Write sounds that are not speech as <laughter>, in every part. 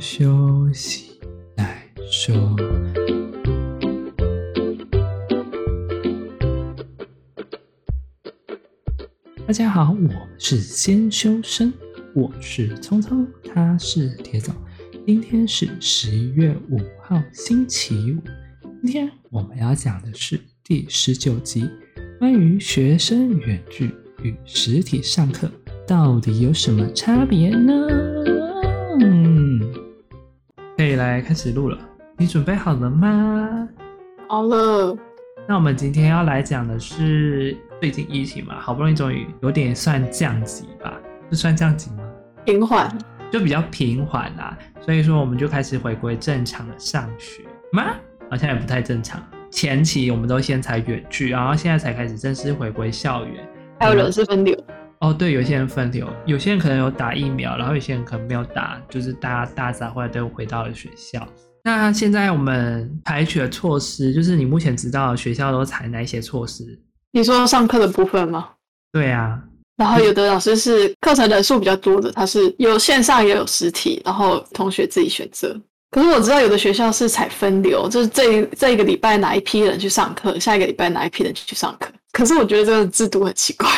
休息再说。大家好，我是先修身，我是聪聪，他是铁总。今天是十一月五号，星期五。今天我们要讲的是第十九集，关于学生远距与实体上课到底有什么差别呢？来开始录了，你准备好了吗？好了。那我们今天要来讲的是最近疫情嘛，好不容易终于有点算降级吧，是算降级吗？平缓，就比较平缓啦。所以说我们就开始回归正常的上学吗？好像也不太正常。前期我们都先才远距，然后现在才开始正式回归校园。还有人事分流。哦，对，有些人分流，有些人可能有打疫苗，然后有些人可能没有打，就是大家大杂烩都回到了学校。那现在我们采取的措施，就是你目前知道的学校都采哪一些措施？你说上课的部分吗？对啊。然后有的老师是课程人数比较多的，他是有线上也有实体，然后同学自己选择。可是我知道有的学校是采分流，就是这这一个礼拜哪一批人去上课，下一个礼拜哪一批人去上课。可是我觉得这个制度很奇怪，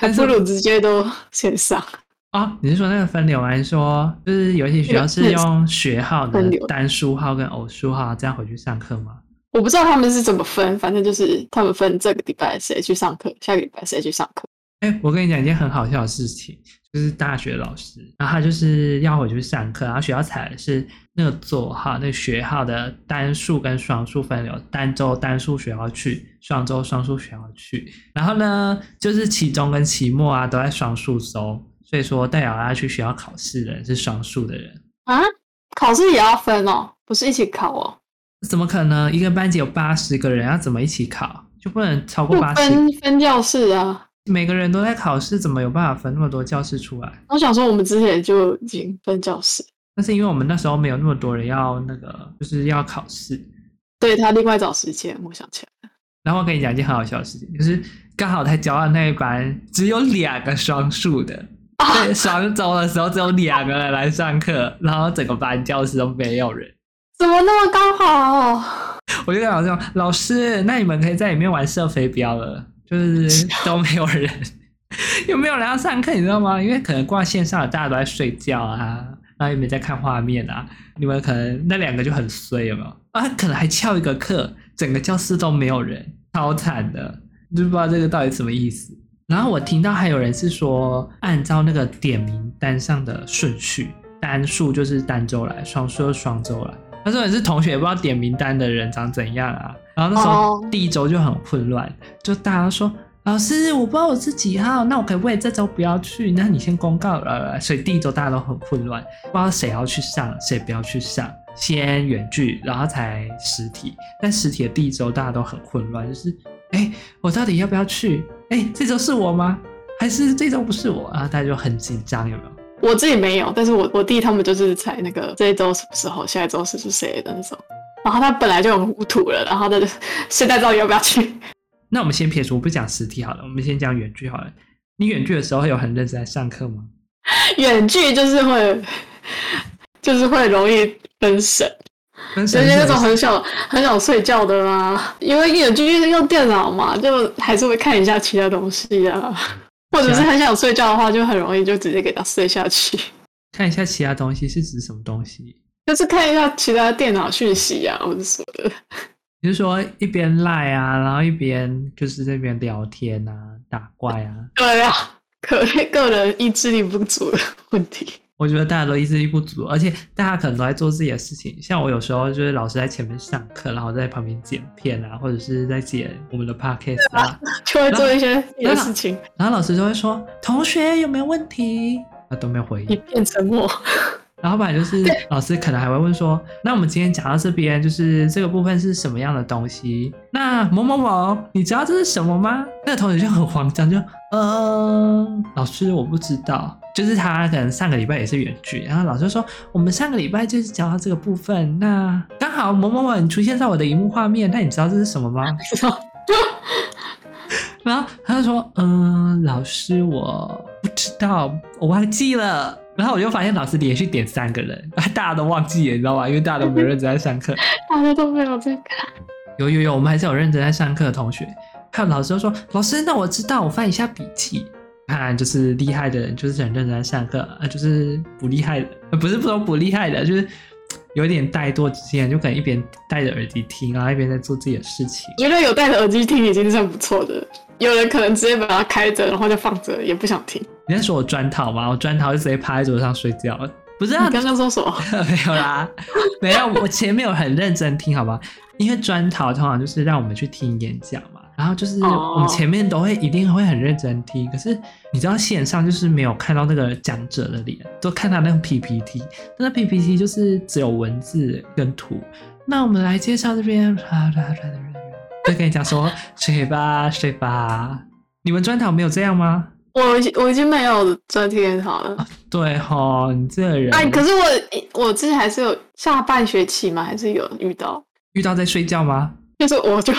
还不如直接都线上。啊、<laughs> 哦，你是说那个分流，还是说就是有一些学校是用学号的单数号跟偶数号这样回去上课吗？我不知道他们是怎么分，反正就是他们分这个礼拜谁去上课，下个礼拜谁去上课。哎，我跟你讲一件很好笑的事情，就是大学老师，然后他就是要回去上课，然后学校采的是那个座号，那个学号的单数跟双数分流，单周单数学号去，双周双数学号去，然后呢，就是期中跟期末啊都在双数收。所以说，代表要去学校考试的人是双数的人啊？考试也要分哦，不是一起考哦？怎么可能？一个班级有八十个人，要怎么一起考？就不能超过八十？分分教室啊？每个人都在考试，怎么有办法分那么多教室出来？我想说，我们之前就已经分教室，那是因为我们那时候没有那么多人要那个，就是要考试。对，他另外找时间，我想起来了。然后我跟你讲一件很好笑的事情，就是刚好他教的那一班只有两个双数的。对，双周的时候只有两个人来上课，然后整个班教室都没有人，怎么那么刚好？我就跟老师说：“老师，那你们可以在里面玩射飞镖了，就是 <laughs> 都没有人，<laughs> 又没有人要上课？你知道吗？因为可能挂线上的大家都在睡觉啊，然后也没在看画面啊，你们可能那两个就很衰，有没有？啊，可能还翘一个课，整个教室都没有人，超惨的，就不知道这个到底什么意思。”然后我听到还有人是说，按照那个点名单上的顺序，单数就是单周来，双数就双周来。他说也是同学也不知道点名单的人长怎样啊。然后那时候第一周就很混乱，就大家说老师，我不知道我是几号，那我可不可以这周不要去？那你先公告了。所以第一周大家都很混乱，不知道谁要去上，谁不要去上，先远距，然后才实体。但实体的第一周大家都很混乱，就是哎，我到底要不要去？哎，这周是我吗？还是这周不是我然后？大家就很紧张，有没有？我自己没有，但是我我弟他们就是猜那个这一周什么时候，下一周是是谁的那种。然后他本来就很糊涂了，然后他就 <laughs> 现在到底要不要去？那我们先撇除，不讲实体好了，我们先讲远距好了。你远距的时候有很认真在上课吗？<laughs> 远距就是会，就是会容易分神。有些那种很想很想睡觉的啦，因为远距就是用电脑嘛，就还是会看一下其他东西啊。<laughs> 或者是很想睡觉的话，就很容易就直接给他睡下去。看一下其他东西是指什么东西？就是看一下其他电脑讯息啊，或者什么的。你是说一边赖啊，然后一边就是这边聊天啊，打怪啊？对啊，可能个人意志力不足的问题。我觉得大家都意志力不足，而且大家可能都在做自己的事情。像我有时候就是老师在前面上课，然后在旁边剪片啊，或者是在剪我们的 podcast 啊，就会做一些别的事情。然后老师就会说：“同学有没有问题？”啊都没有回应，一片沉默。然后不然就是老师可能还会问说：“那我们今天讲到这边，就是这个部分是什么样的东西？那某某某，你知道这是什么吗？”那个同学就很慌张，就呃，老师我不知道。就是他可能上个礼拜也是远距，然后老师说我们上个礼拜就是讲到这个部分，那刚好某某某你出现在我的荧幕画面，那你知道这是什么吗？<laughs> 然后他就说，嗯，老师我不知道，我忘记了。然后我就发现老师连续点三个人，<laughs> 大家都忘记了，你知道吗？因为大家都没有认真在上课，<laughs> 大家都没有在看。有有有，我们还是有认真在上课的同学。还有老师就说：“老师，那我知道，我翻一下笔记。”看，就是厉害的人就是很认真在上课，啊，就是不厉害的，不是不说不厉害的，就是有点怠惰之间，就可能一边戴着耳机听，然后一边在做自己的事情。我觉得有戴着耳机听已经算不错的，有人可能直接把它开着，然后就放着，也不想听。你在说我专讨吗？我专讨就直接趴在桌子上睡觉了。不是啊，你刚刚说什么？<laughs> 没有啦，没有。我前面有很认真听，好吧？因为专讨通常就是让我们去听演讲嘛。然后就是我们前面都会一定会很认真听，oh. 可是你知道线上就是没有看到那个讲者的脸，都看他那个 PPT，那 PPT 就是只有文字跟图。那我们来介绍这边，就跟你讲说睡吧睡吧。你们专讨没有这样吗？我已经我已经没有专听好了。对哈，你这个人。哎，可是我我之前还是有下半学期嘛，还是有遇到遇到在睡觉吗？就是我就。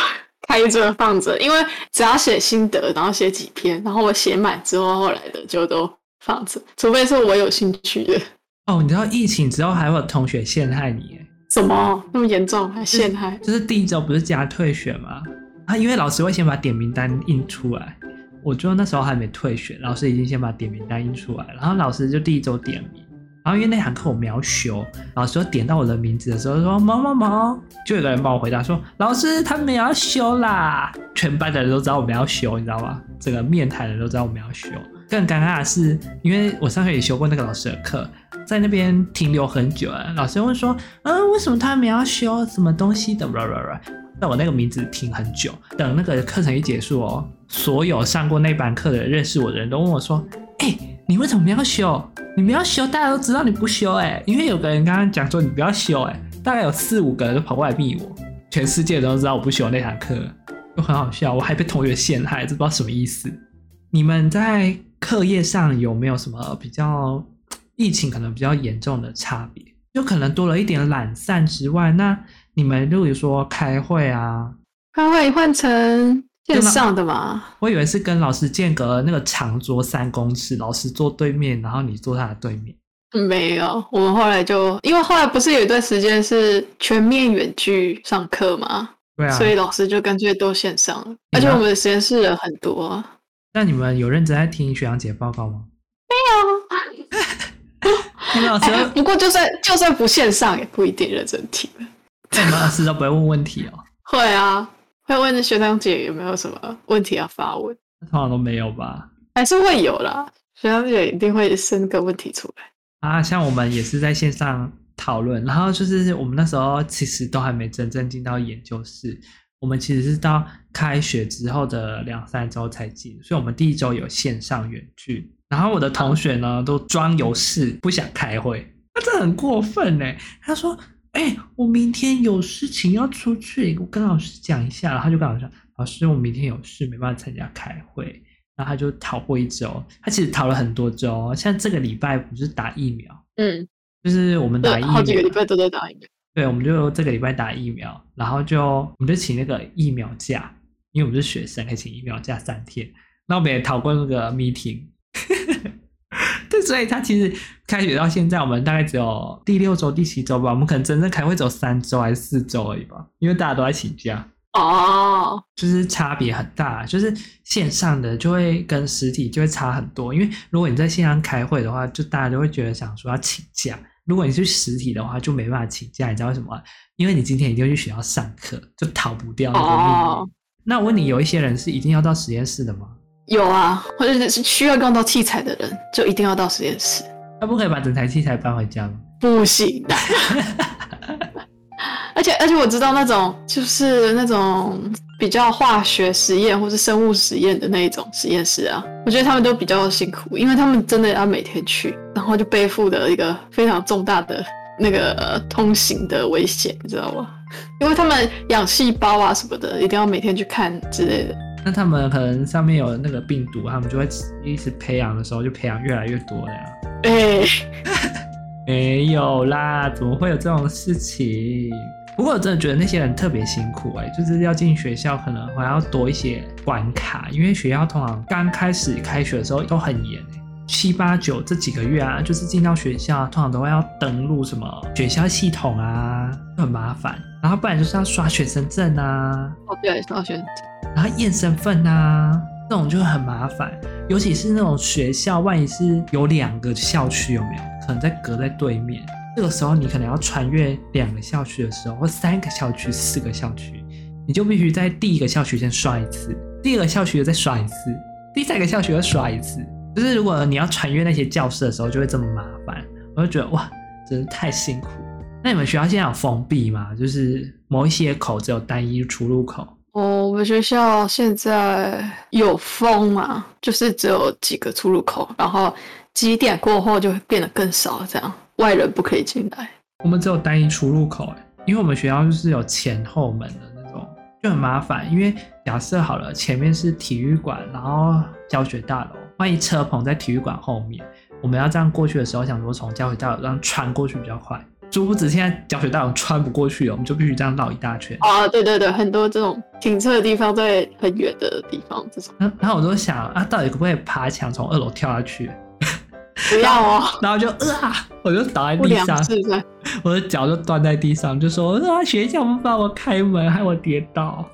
开着放着，因为只要写心得，然后写几篇，然后我写满之后，后来的就都放着，除非是我有兴趣的。哦，你知道疫情之后还会有同学陷害你？什么那么严重还陷害？就是、第一周不是加退选吗？啊，因为老师会先把点名单印出来，我就那时候还没退选，老师已经先把点名单印出来，然后老师就第一周点名。然后因为那堂课我们要修，老师点到我的名字的时候说某某某，就有个人帮我回答说老师他们要修啦，全班的人都知道我们要修，你知道吗？整个面谈的人都知道我们要修。更尴尬的是，因为我上学也修过那个老师的课，在那边停留很久了，老师问说，嗯，为什么他们要修什么东西的？在我那个名字停很久，等那个课程一结束哦，所有上过那班课的认识我的人都问我说，哎、你为什么要修？你不要修，大家都知道你不修哎。因为有个人刚刚讲说你不要修哎，大概有四五个人都跑过来密我，全世界都知道我不修那堂课，就很好笑。我还被同学陷害，这不知道什么意思。你们在课业上有没有什么比较疫情可能比较严重的差别？就可能多了一点懒散之外，那你们如果说开会啊，开会换成。线上的嘛，我以为是跟老师间隔那个长桌三公尺，老师坐对面，然后你坐他的对面。没有，我们后来就因为后来不是有一段时间是全面远距上课嘛，对啊，所以老师就干脆都线上了，而且我们的实验室人很多。那你们有认真在听学长姐报告吗？没有。你们老师、欸，不过就算就算不线上，也不一定认真听。那你们老师都不会问问题哦？会啊。会问学长姐有没有什么问题要发问？通常都没有吧？还是会有啦，学长姐一定会生个问题出来啊。像我们也是在线上讨论，然后就是我们那时候其实都还没真正进到研究室，我们其实是到开学之后的两三周才进，所以我们第一周有线上远距。然后我的同学呢都装有事不想开会，那这很过分呢。他说。哎、欸，我明天有事情要出去，我跟老师讲一下。然后他就跟老师说：“老师，我明天有事，没办法参加开会。”然后他就逃过一周。他其实逃了很多周，像这个礼拜不是打疫苗，嗯，就是我们打疫苗，好几个礼拜都在打疫苗。对，我们就这个礼拜打疫苗，然后就我们就请那个疫苗假，因为我们是学生，可以请疫苗假三天。那我们也逃过那个 meeting。<laughs> 对，所以他其实开学到现在，我们大概只有第六周、第七周吧。我们可能真正开会只有三周还是四周而已吧，因为大家都在请假。哦，就是差别很大，就是线上的就会跟实体就会差很多。因为如果你在线上开会的话，就大家都会觉得想说要请假；如果你是实体的话，就没办法请假。你知道为什么？因为你今天一定要去学校上课，就逃不掉那个命运。Oh. 那我问你，有一些人是一定要到实验室的吗？有啊，或者是需要用到器材的人，就一定要到实验室。他不可以把整台器材搬回家吗？不行的。<laughs> 而且而且我知道那种就是那种比较化学实验或是生物实验的那一种实验室啊，我觉得他们都比较辛苦，因为他们真的要每天去，然后就背负的一个非常重大的那个通行的危险，你知道吗？<laughs> 因为他们养细胞啊什么的，一定要每天去看之类的。那他们可能上面有那个病毒，他们就会一直培养的时候就培养越来越多了呀。<laughs> 哎、欸，<laughs> 没有啦，怎么会有这种事情？不过我真的觉得那些人特别辛苦哎、欸，就是要进学校可能还要多一些关卡，因为学校通常刚开始开学的时候都很严、欸、七八九这几个月啊，就是进到学校，通常都会要登录什么学校系统啊，很麻烦。然后不然就是要刷学生证啊，哦对，刷学生证，然后验身份啊，这种就会很麻烦。尤其是那种学校，万一是有两个校区，有没有可能在隔在对面？这个时候你可能要穿越两个校区的时候，或三个校区、四个校区，你就必须在第一个校区先刷一次，第二个校区又再刷一次，第三个校区又刷一次。就是如果你要穿越那些教室的时候，就会这么麻烦。我就觉得哇，真是太辛苦。那你们学校现在有封闭吗？就是某一些口只有单一出入口？哦，我们学校现在有封嘛，就是只有几个出入口，然后几点过后就会变得更少，这样外人不可以进来。我们只有单一出入口，哎，因为我们学校就是有前后门的那种，就很麻烦。因为假设好了，前面是体育馆，然后教学大楼，万一车棚在体育馆后面，我们要这样过去的时候，想说从教学大楼这样穿过去比较快。殊不知现在教学大楼穿不过去了，我们就必须这样绕一大圈。啊，对对对，很多这种停车的地方在很远的地方，这种。然后我就想啊，到底可不可以爬墙从二楼跳下去？不要哦。然后就啊，我就倒在地上，<laughs> 我的脚就断在地上，就说啊，学校不帮我开门，害我跌倒。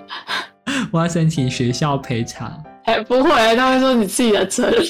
<laughs> 我要申请学校赔偿。哎，不会，他会说你自己的责任。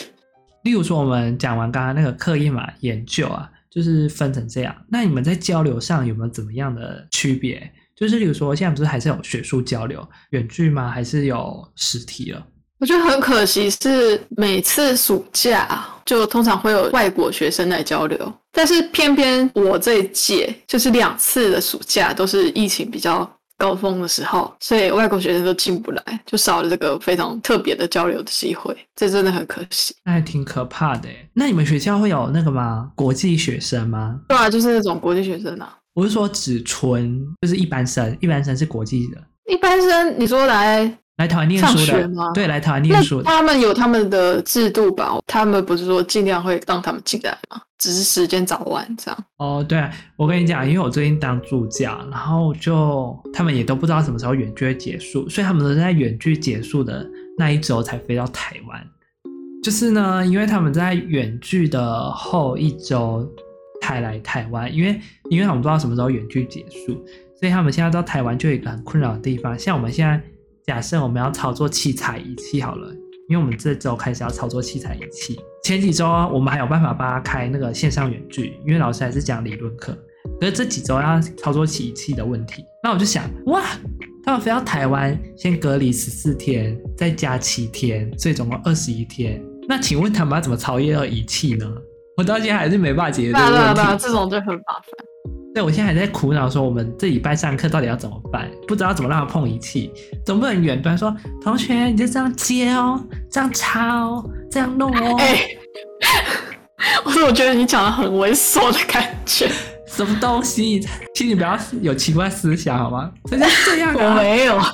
例如说，我们讲完刚刚那个课业嘛，研究啊。就是分成这样，那你们在交流上有没有怎么样的区别？就是例如说，现在不是还是有学术交流、远距吗？还是有实体了？我觉得很可惜，是每次暑假就通常会有外国学生来交流，但是偏偏我这一届就是两次的暑假都是疫情比较高峰的时候，所以外国学生都进不来，就少了这个非常特别的交流的机会，这真的很可惜。那还挺可怕的。那你们学校会有那个吗？国际学生吗？对啊，就是那种国际学生啊。我是说，只纯就是一般生，一般生是国际的。一般生，你说来。来台湾念书的吗？对，来台湾念书的。他们有他们的制度吧？他们不是说尽量会让他们进来吗？只是时间早晚这样。哦，对啊，我跟你讲，因为我最近当助教，然后就他们也都不知道什么时候远距会结束，所以他们都在远距结束的那一周才飞到台湾。就是呢，因为他们在远距的后一周才来台湾，因为因为我们不知道什么时候远距结束，所以他们现在到台湾就有一个很困扰的地方，像我们现在。假设我们要操作器材仪器好了，因为我们这周开始要操作器材仪器。前几周我们还有办法帮他开那个线上远距，因为老师还是讲理论课。可是这几周要操作起仪器的问题，那我就想，哇，他们飞到台湾先隔离十四天，再加七天，所以总共二十一天。那请问他们要怎么操业仪器呢？我到现在还是没办法解决这个问题。这种就很麻烦。对，我现在还在苦恼说，我们这礼拜上课到底要怎么办？不知道怎么让他碰仪器，总不能远端说，同学你就这样接哦，这样插哦，这样弄哦。哎、欸，我说我觉得你讲的很猥琐的感觉，什么东西？请你不要有奇怪思想好吗？人家这样、啊、我没有，啊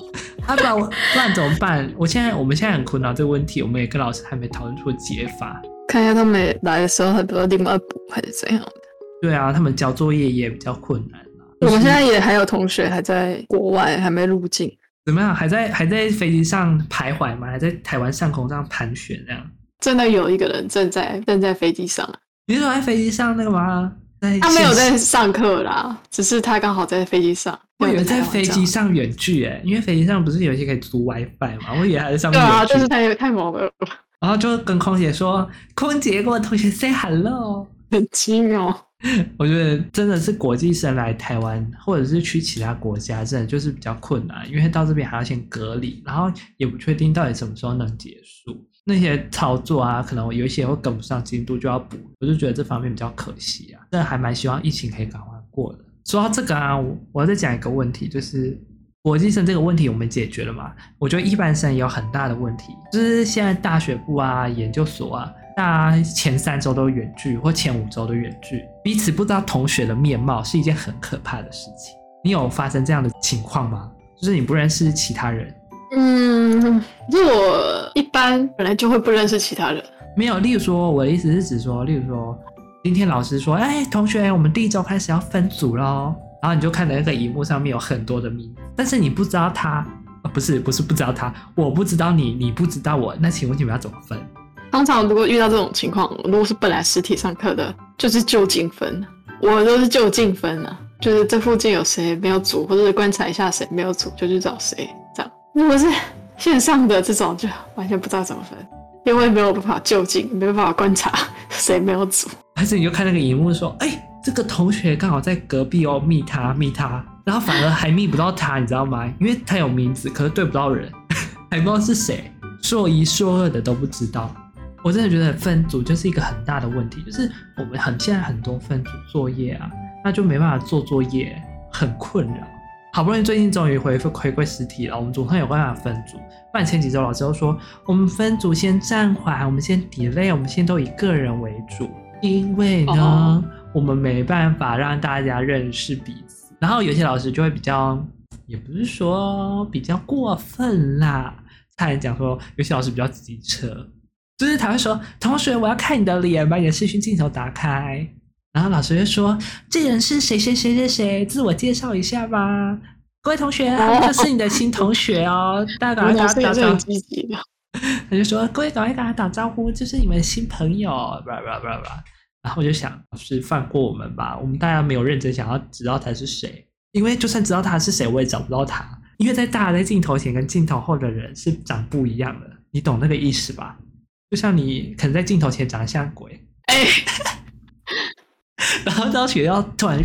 不然我不然怎么办？我现在我们现在很苦恼这个问题，我们也跟老师还没讨论出解法。看一下他们来的时候，还不知道另外补还是怎样的。对啊，他们交作业也比较困难。我们现在也还有同学还在国外，还没入境。怎么样？还在还在飞机上徘徊吗？还在台湾上空这样盘旋这样？真的有一个人正在正在飞机上。你是说在飞机上那个吗？他没有在上课啦，只是他刚好在飞机上。我以为在飞机上远距诶，因为飞机上不是有一些可以租 WiFi 吗？我以为还在上面。对啊，就是太太忙了。然后就跟空姐说：“空姐，跟我同学 say hello。”很轻哦。<laughs> 我觉得真的是国际生来台湾，或者是去其他国家，真的就是比较困难，因为到这边还要先隔离，然后也不确定到底什么时候能结束。那些操作啊，可能有一些会跟不上进度，就要补。我就觉得这方面比较可惜啊，但还蛮希望疫情可以赶快过的。说到这个啊，我我要再讲一个问题，就是国际生这个问题我们解决了嘛？我觉得一般生有很大的问题，就是现在大学部啊、研究所啊。大家前三周都远距，或前五周都远距，彼此不知道同学的面貌，是一件很可怕的事情。你有发生这样的情况吗？就是你不认识其他人？嗯，就我一般本来就会不认识其他人。没有，例如说，我的意思是指说，例如说，今天老师说，哎，同学，我们第一周开始要分组喽，然后你就看到那个荧幕上面有很多的名字，但是你不知道他，不是，不是不知道他，我不知道你，你不知道我，那请问你们要怎么分？通常如果遇到这种情况，如果是本来实体上课的，就是就近分，我都是就近分啊，就是这附近有谁没有组，或者是观察一下谁没有组，就去找谁这样。如果是线上的这种，就完全不知道怎么分，因为没有办法就近，没办法观察 <laughs> 谁没有组。还是你就看那个荧幕说，哎、欸，这个同学刚好在隔壁哦，密他密他，然后反而还密不到他，你知道吗？因为他有名字，可是对不到人，<laughs> 还不知道是谁，硕一硕二的都不知道。我真的觉得分组就是一个很大的问题，就是我们很现在很多分组作业啊，那就没办法做作业，很困扰。好不容易最近终于回复回归实体了，我们总算有办法分组。不然前几周老师都说我们分组先暂缓，我们先 delay，我们先都以个人为主。因为呢，我们没办法让大家认识彼此，然后有些老师就会比较，也不是说比较过分啦，他还讲说有些老师比较机车，就是他会说，同学，我要看你的脸，把你的视讯镜头打开，然后老师就说，这人是谁谁谁谁谁，自我介绍一下吧，各位同学，<laughs> 这是你的新同学哦，大家赶快打打招呼。<laughs> 他就说，各位赶快跟他打招呼，这是你们新朋友，叭叭叭叭。然后我就想，老师放过我们吧，我们大家没有认真想要知道他是谁，因为就算知道他是谁，我也找不到他，因为在大家在镜头前跟镜头后的人是长不一样的，你懂那个意思吧？就像你可能在镜头前长得像鬼，哎，<laughs> 然后到学校突然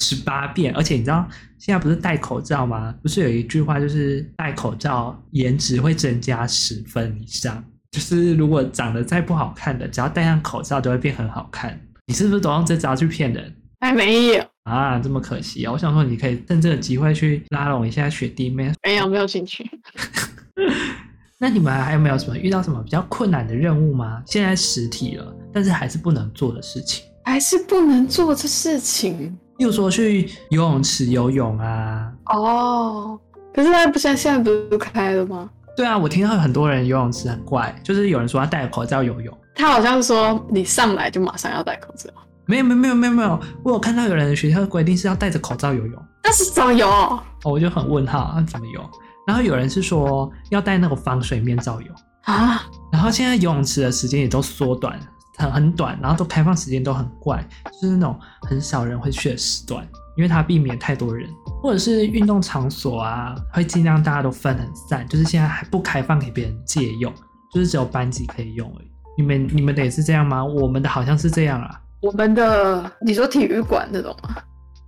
十八变，而且你知道现在不是戴口罩吗？不是有一句话就是戴口罩颜值会增加十分以上。就是如果长得再不好看的，只要戴上口罩都会变很好看。你是不是都用这招去骗人？还没有啊，这么可惜啊！我想说，你可以趁这个机会去拉拢一下学弟妹。没有，没有兴趣。<laughs> 那你们还有没有什么遇到什么比较困难的任务吗？现在实体了，但是还是不能做的事情，还是不能做的事情。例如说去游泳池游泳啊。哦，可是他不现在现在不是都开了吗？对啊，我听到有很多人游泳池很怪，就是有人说他戴口罩游泳，他好像说你上来就马上要戴口罩。没有没有没有没有没有，我有看到有人的学校的规定是要戴着口罩游泳，那是怎么游？哦，我就很问号，那怎么游？然后有人是说要戴那个防水面罩游啊，然后现在游泳池的时间也都缩短，很很短，然后都开放时间都很怪，就是那种很少人会去的时段。因为它避免太多人，或者是运动场所啊，会尽量大家都分很散，就是现在还不开放给别人借用，就是只有班级可以用而已。你们你们的也是这样吗？我们的好像是这样啊。我们的你说体育馆那种吗？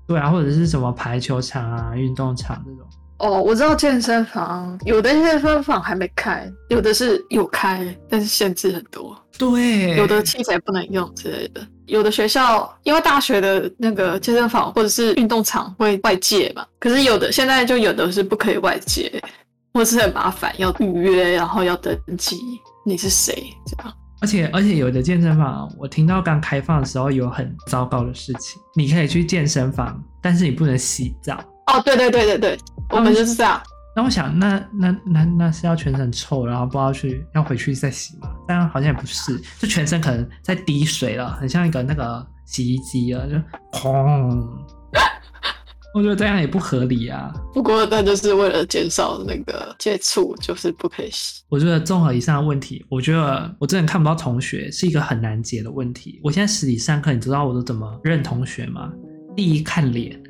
对啊，或者是什么排球场啊、运动场这种。哦，我知道健身房有的健身房还没开，有的是有开，但是限制很多。对，有的器材不能用之类的。有的学校因为大学的那个健身房或者是运动场会外借嘛，可是有的现在就有的是不可以外借，或是很麻烦，要预约，然后要登记你是谁这样。而且而且有的健身房，我听到刚开放的时候有很糟糕的事情，你可以去健身房，但是你不能洗澡。哦，对对对对对，我们就是这样。那我想，那那那那是要全身臭，然后不知道去要回去再洗吗？但好像也不是，就全身可能在滴水了，很像一个那个洗衣机了，就砰。<laughs> 我觉得这样也不合理啊。不过那就是为了减少那个接触，就是不可以洗。我觉得综合以上的问题，我觉得我真的看不到同学是一个很难解的问题。我现在实体上课，你知道我都怎么认同学吗？第一看脸。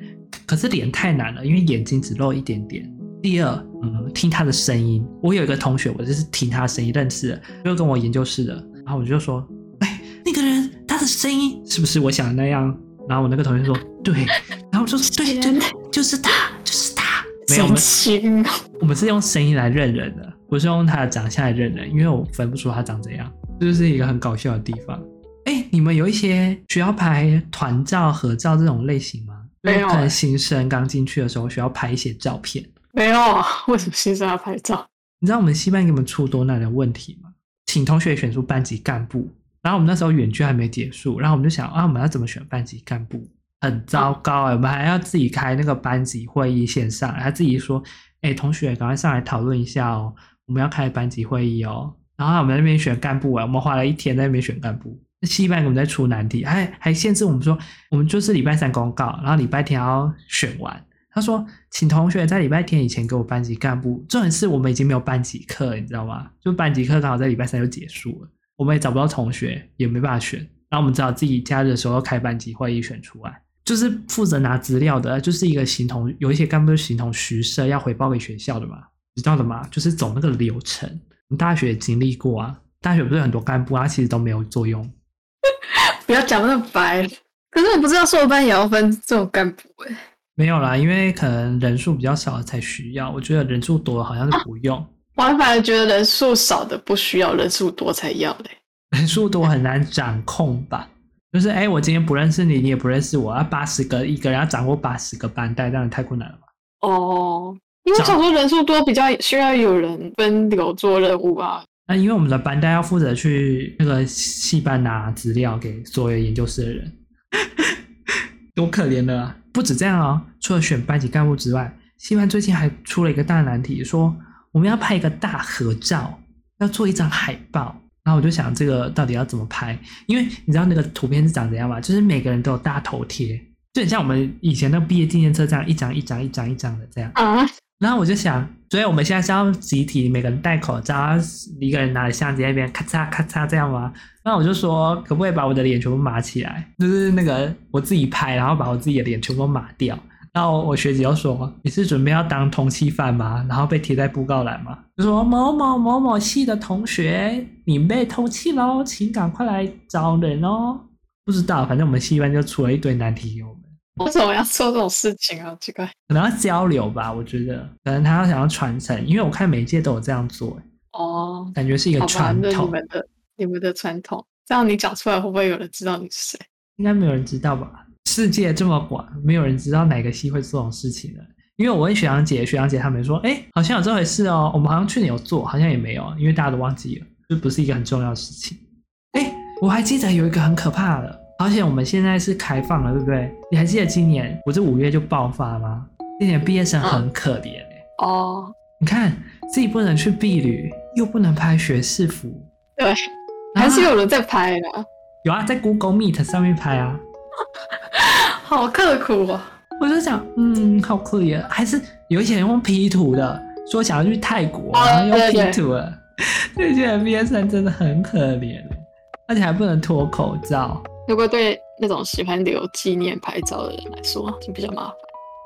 可是脸太难了，因为眼睛只露一点点。第二，嗯，听他的声音。我有一个同学，我就是听他的声音认识的，就跟我研究室的。然后我就说，哎，那个人他的声音是不是我想的那样？然后我那个同学说，对。<laughs> 然后我说，对，对，就是他，就是他。没有，我们我们是用声音来认人的，不是用他的长相来认人，因为我分不出他长怎样。这就是一个很搞笑的地方。哎，你们有一些需要拍团照、合照这种类型吗？没有，可能新生刚进去的时候需要拍一些照片。没有啊，为什么新生要拍照？你知道我们系办给我们出多难的问题吗？请同学选出班级干部，然后我们那时候远距还没结束，然后我们就想啊，我们要怎么选班级干部？很糟糕哎、欸，我们还要自己开那个班级会议线上，还自己说，哎，同学赶快上来讨论一下哦，我们要开班级会议哦。然后我们在那边选干部啊，我们花了一天在那边选干部。系办给我们在出难题，还还限制我们说，我们就是礼拜三公告，然后礼拜天要选完。他说，请同学在礼拜天以前给我班级干部。重点是我们已经没有班级课，你知道吗？就班级课刚好在礼拜三就结束了。我们也找不到同学，也没办法选，然后我们只好自己假日的时候开班级会议选出来。就是负责拿资料的，就是一个形同有一些干部是形同虚设，要回报给学校的嘛，知道的嘛？就是走那个流程。我们大学也经历过啊，大学不是很多干部啊，其实都没有作用。<laughs> 不要讲那么白。可是我不知道硕班也要分这种干部哎。没有啦，因为可能人数比较少才需要。我觉得人数多好像是不用。啊、我还反而觉得人数少的不需要，人数多才要嘞。人数多很难掌控吧？就是哎，我今天不认识你，你也不认识我，要八十个一个人要掌握八十个班带，这样太困难了吧？哦，因为想说人数多比较需要有人分流做任务啊。那因为我们的班代要负责去那个系班拿资料给所有研究室的人，<laughs> 多可怜的啊！不止这样哦，除了选班级干部之外，系办最近还出了一个大难题，说我们要拍一个大合照，要做一张海报。然后我就想，这个到底要怎么拍？因为你知道那个图片是长怎样吗？就是每个人都有大头贴，就很像我们以前那个毕业纪念册这样，一张一张、一张一张的这样。啊！然后我就想，所以我们现在是要集体每个人戴口罩，一个人拿着相机在那边咔嚓咔嚓这样吗？那我就说，可不可以把我的脸全部码起来？就是那个我自己拍，然后把我自己的脸全部码掉。然后我学姐就说：“你是准备要当通缉犯吗？”然后被贴在布告栏嘛，就说某某某某系的同学，你被通缉喽，请赶快来找人哦。不知道，反正我们系班就出了一堆难题哦。<laughs> 为什么要做这种事情啊？奇怪，可能要交流吧，我觉得，可能他要想要传承，因为我看每一届都有这样做。哦，感觉是一个传统。你们的你们的传统，这样你讲出来会不会有人知道你是谁？应该没有人知道吧。世界这么广，没有人知道哪个系会做这种事情的。因为我问学长姐，学长姐他们说，哎，好像有这回事哦。我们好像去年有做，好像也没有，因为大家都忘记了，就不是一个很重要的事情。哎，我还记得有一个很可怕的，而且我们现在是开放了，对不对？你还记得今年不是五月就爆发吗？今年毕业生很可怜哦。你看自己不能去避旅，又不能拍学士服，<laughs> 对，还是有人在拍的。<laughs> 有啊，在 Google Meet 上面拍啊。<laughs> 好刻苦啊！我就想，嗯，好可怜。还是有一些人用 P 图的，说想要去泰国，然后用 P 图了。这些毕业生真的很可怜，而且还不能脱口罩。如果对那种喜欢留纪念拍照的人来说，就比较麻烦。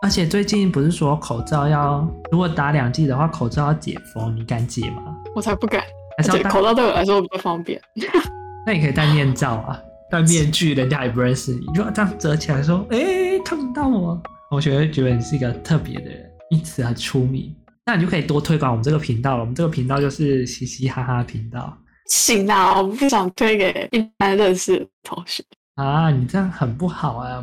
而且最近不是说口罩要，如果打两剂的话，口罩要解封，你敢解吗？我才不敢。而且口罩对我来说比较方便。<laughs> 那你可以戴面罩啊。戴面具，人家也不认识你，就这样折起来说：“哎、欸，看不到我。”同学会觉得你是一个特别的人，因此很出名。那你就可以多推广我们这个频道了。我们这个频道就是嘻嘻哈哈频道。行啊，我不想推给一般认识的同学啊，你这样很不好啊。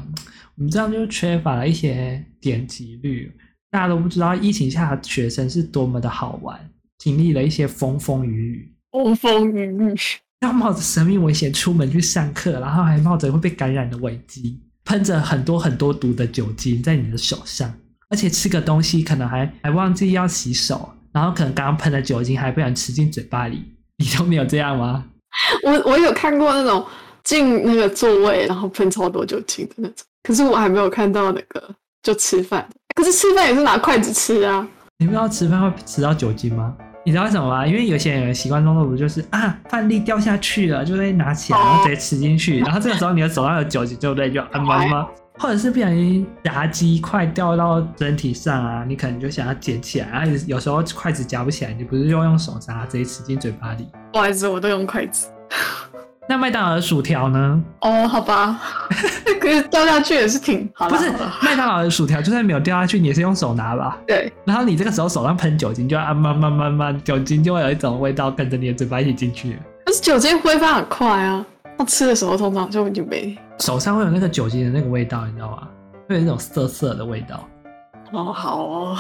我们这样就缺乏了一些点击率，大家都不知道疫情下的学生是多么的好玩，经历了一些风风雨雨。风风雨雨。要冒着生命危险出门去上课，然后还冒着会被感染的危机，喷着很多很多毒的酒精在你的手上，而且吃个东西可能还还忘记要洗手，然后可能刚刚喷的酒精还不想吃进嘴巴里，你都没有这样吗？<laughs> 我我有看过那种进那个座位然后喷超多酒精的那种，可是我还没有看到那个就吃饭，可是吃饭也是拿筷子吃啊，你不知道吃饭会吃到酒精吗？你知道为什么吗？因为有些人习惯动作不就是啊，饭粒掉下去了，就会拿起来，然后直接吃进去，然后这个时候你的手上有酒精，对不对？就啊嘛嘛，或者是不小心夹鸡块掉到身体上啊，你可能就想要捡起来，啊，有时候筷子夹不起来，你不是就用手夹，直接吃进嘴巴里。不好意思，我都用筷子。那麦当劳的薯条呢？哦，好吧，可是掉下去也是挺好的。不是麦当劳的薯条，就算没有掉下去，你也是用手拿吧？对。然后你这个时候手上喷酒精，就啊慢慢慢慢，酒精就会有一种味道跟着你的嘴巴一起进去。可是酒精挥发很快啊，那吃的时候通常就已经没。手上会有那个酒精的那个味道，你知道吗？会有那种涩涩的味道。哦，好哦。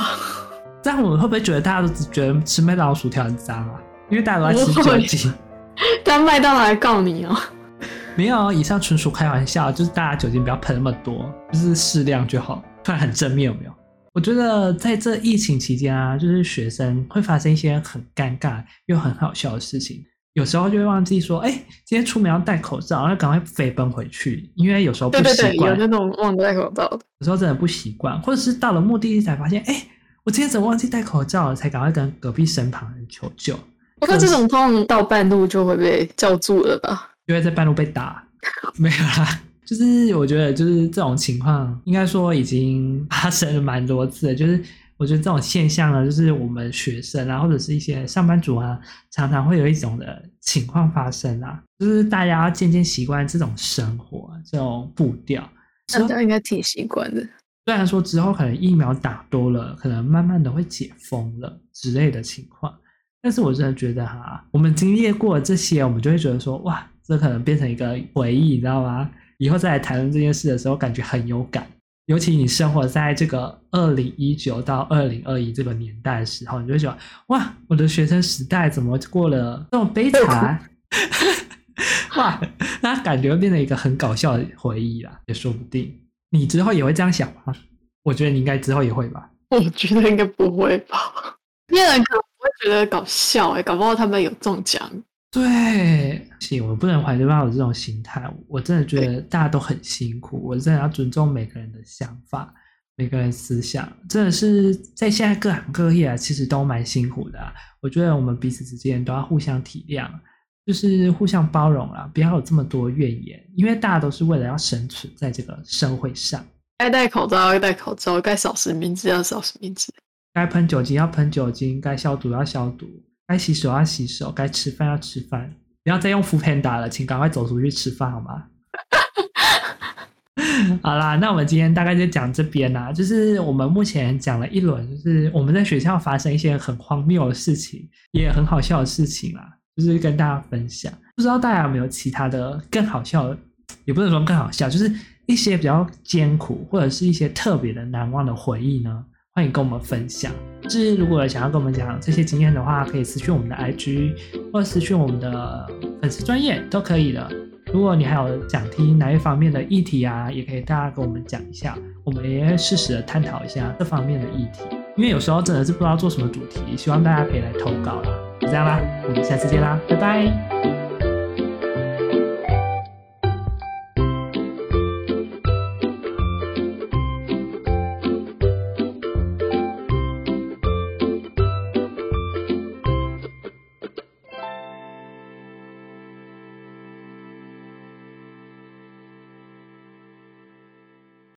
这样我们会不会觉得大家都只觉得吃麦当劳薯条很脏啊？因为大家都在吃酒精。但麦当劳来告你哦？没有，以上纯属开玩笑，就是大家酒精不要喷那么多，就是适量就好。突然很正面有没有？我觉得在这疫情期间啊，就是学生会发生一些很尴尬又很好笑的事情，有时候就会忘记说，哎，今天出门要戴口罩，然后赶快飞奔回去，因为有时候不习惯。对对对，有那种忘记戴口罩的，有时候真的不习惯，或者是到了目的地才发现，哎，我今天怎么忘记戴口罩了？才赶快跟隔壁身旁人求救。那这种通常到半路就会被叫住了吧？就会在半路被打，<laughs> 没有啦。就是我觉得，就是这种情况，应该说已经发生了蛮多次了。就是我觉得这种现象呢，就是我们学生啊，或者是一些上班族啊，常常会有一种的情况发生啊，就是大家要渐渐习惯这种生活，这种步调。大家应该挺习惯的。虽然说之后可能疫苗打多了，可能慢慢的会解封了之类的情况，但是我真的觉得哈，我们经历过这些，我们就会觉得说，哇，这可能变成一个回忆，你知道吗？以后再来谈论这件事的时候，感觉很有感。尤其你生活在这个二零一九到二零二一这个年代的时候，你就会觉得哇，我的学生时代怎么过了这么悲惨？<laughs> 哇，那感觉会变成一个很搞笑的回忆啦，也说不定。你之后也会这样想吗？我觉得你应该之后也会吧。我觉得应该不会吧。别人可能不会觉得搞笑哎，搞不好他们有中奖。对，行，我不能怀着抱有这种心态。我真的觉得大家都很辛苦，我真的要尊重每个人的想法，每个人思想，真的是在现在各行各业啊，其实都蛮辛苦的啊。我觉得我们彼此之间都要互相体谅，就是互相包容啦，不要有这么多怨言，因为大家都是为了要生存在这个社会上。该戴口罩要戴口罩，该扫实名制要扫实名制，该喷酒精要喷酒精，该消毒要消毒。该洗手要洗手，该吃饭要吃饭，不要再用 foodpanda 了，请赶快走出去吃饭好吗？<laughs> 好啦，那我们今天大概就讲这边啦。就是我们目前讲了一轮，就是我们在学校发生一些很荒谬的事情，也很好笑的事情啦，就是跟大家分享。不知道大家有没有其他的更好笑的，也不能说更好笑，就是一些比较艰苦或者是一些特别的难忘的回忆呢？欢迎跟我们分享。就是如果想要跟我们讲这些经验的话，可以私讯我们的 IG，或者私讯我们的粉丝专业都可以的。如果你还有想听哪一方面的议题啊，也可以大家跟我们讲一下，我们也会适时的探讨一下这方面的议题。因为有时候真的是不知道做什么主题，希望大家可以来投稿啦。就这样啦，我们下次见啦，拜拜。